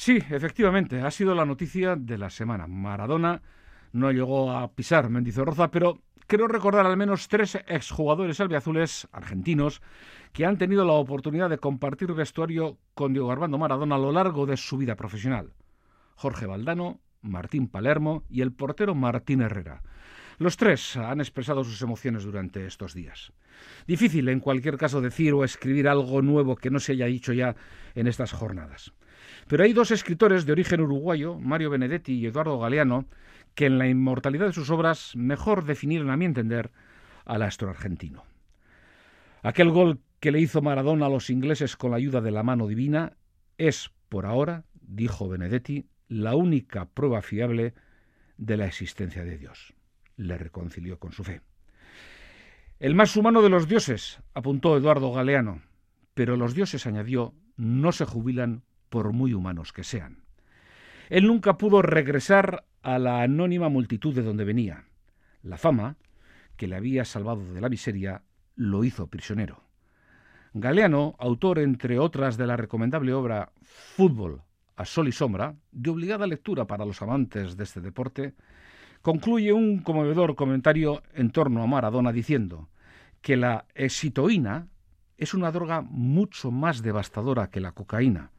Sí, efectivamente, ha sido la noticia de la semana. Maradona no llegó a pisar Mendizorroza, pero creo recordar al menos tres exjugadores albiazules argentinos que han tenido la oportunidad de compartir vestuario con Diego Armando Maradona a lo largo de su vida profesional. Jorge Valdano, Martín Palermo y el portero Martín Herrera. Los tres han expresado sus emociones durante estos días. Difícil, en cualquier caso, decir o escribir algo nuevo que no se haya dicho ya en estas jornadas. Pero hay dos escritores de origen uruguayo, Mario Benedetti y Eduardo Galeano, que en la inmortalidad de sus obras mejor definieron, a mi entender, al astro argentino. Aquel gol que le hizo Maradona a los ingleses con la ayuda de la mano divina es, por ahora, dijo Benedetti, la única prueba fiable de la existencia de Dios. Le reconcilió con su fe. El más humano de los dioses, apuntó Eduardo Galeano, pero los dioses, añadió, no se jubilan por muy humanos que sean. Él nunca pudo regresar a la anónima multitud de donde venía. La fama, que le había salvado de la miseria, lo hizo prisionero. Galeano, autor entre otras de la recomendable obra Fútbol a sol y sombra, de obligada lectura para los amantes de este deporte, concluye un conmovedor comentario en torno a Maradona diciendo que la exitoína es una droga mucho más devastadora que la cocaína,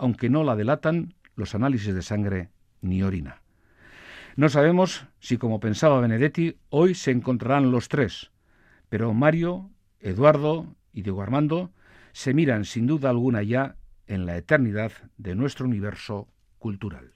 aunque no la delatan los análisis de sangre ni orina. No sabemos si, como pensaba Benedetti, hoy se encontrarán los tres, pero Mario, Eduardo y Diego Armando se miran sin duda alguna ya en la eternidad de nuestro universo cultural.